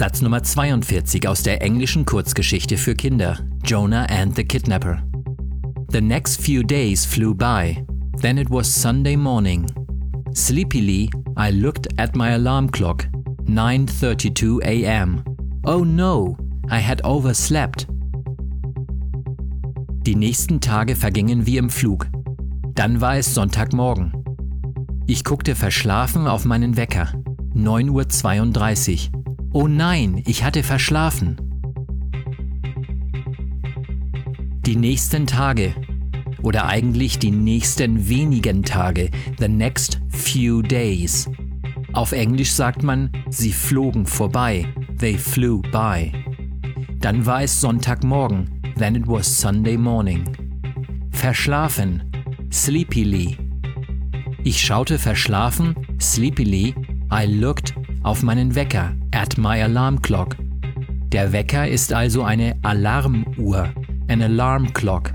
Satz Nummer 42 aus der englischen Kurzgeschichte für Kinder Jonah and the Kidnapper. The next few days flew by. Then it was Sunday morning. Sleepily, I looked at my alarm clock. 9:32 a.m. Oh no, I had overslept. Die nächsten Tage vergingen wie im Flug. Dann war es Sonntagmorgen. Ich guckte verschlafen auf meinen Wecker. 9.32 Uhr. Oh nein, ich hatte verschlafen. Die nächsten Tage oder eigentlich die nächsten wenigen Tage, the next few days. Auf Englisch sagt man, sie flogen vorbei, they flew by. Dann war es Sonntagmorgen, then it was Sunday morning. Verschlafen, sleepily. Ich schaute verschlafen, sleepily, I looked auf meinen Wecker, at my alarm clock. Der Wecker ist also eine Alarmuhr, an alarm clock.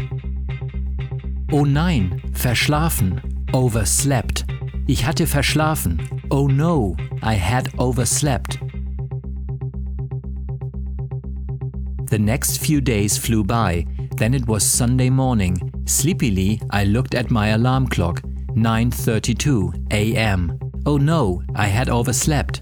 Oh nein, verschlafen, overslept. Ich hatte verschlafen. Oh no, I had overslept. The next few days flew by. Then it was Sunday morning. Sleepily, I looked at my alarm clock. 9:32 a.m. Oh no, I had overslept.